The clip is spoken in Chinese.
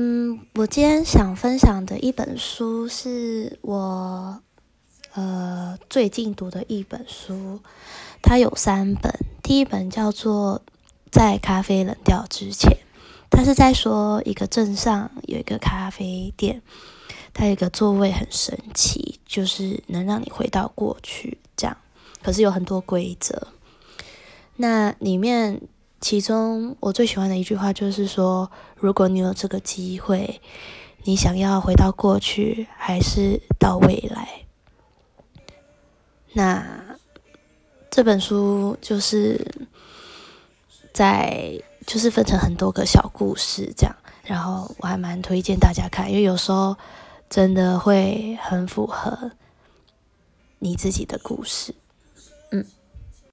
嗯，我今天想分享的一本书是我呃最近读的一本书，它有三本。第一本叫做《在咖啡冷掉之前》，它是在说一个镇上有一个咖啡店，它有一个座位很神奇，就是能让你回到过去这样。可是有很多规则，那里面。其中我最喜欢的一句话就是说：如果你有这个机会，你想要回到过去还是到未来？那这本书就是在就是分成很多个小故事这样，然后我还蛮推荐大家看，因为有时候真的会很符合你自己的故事。嗯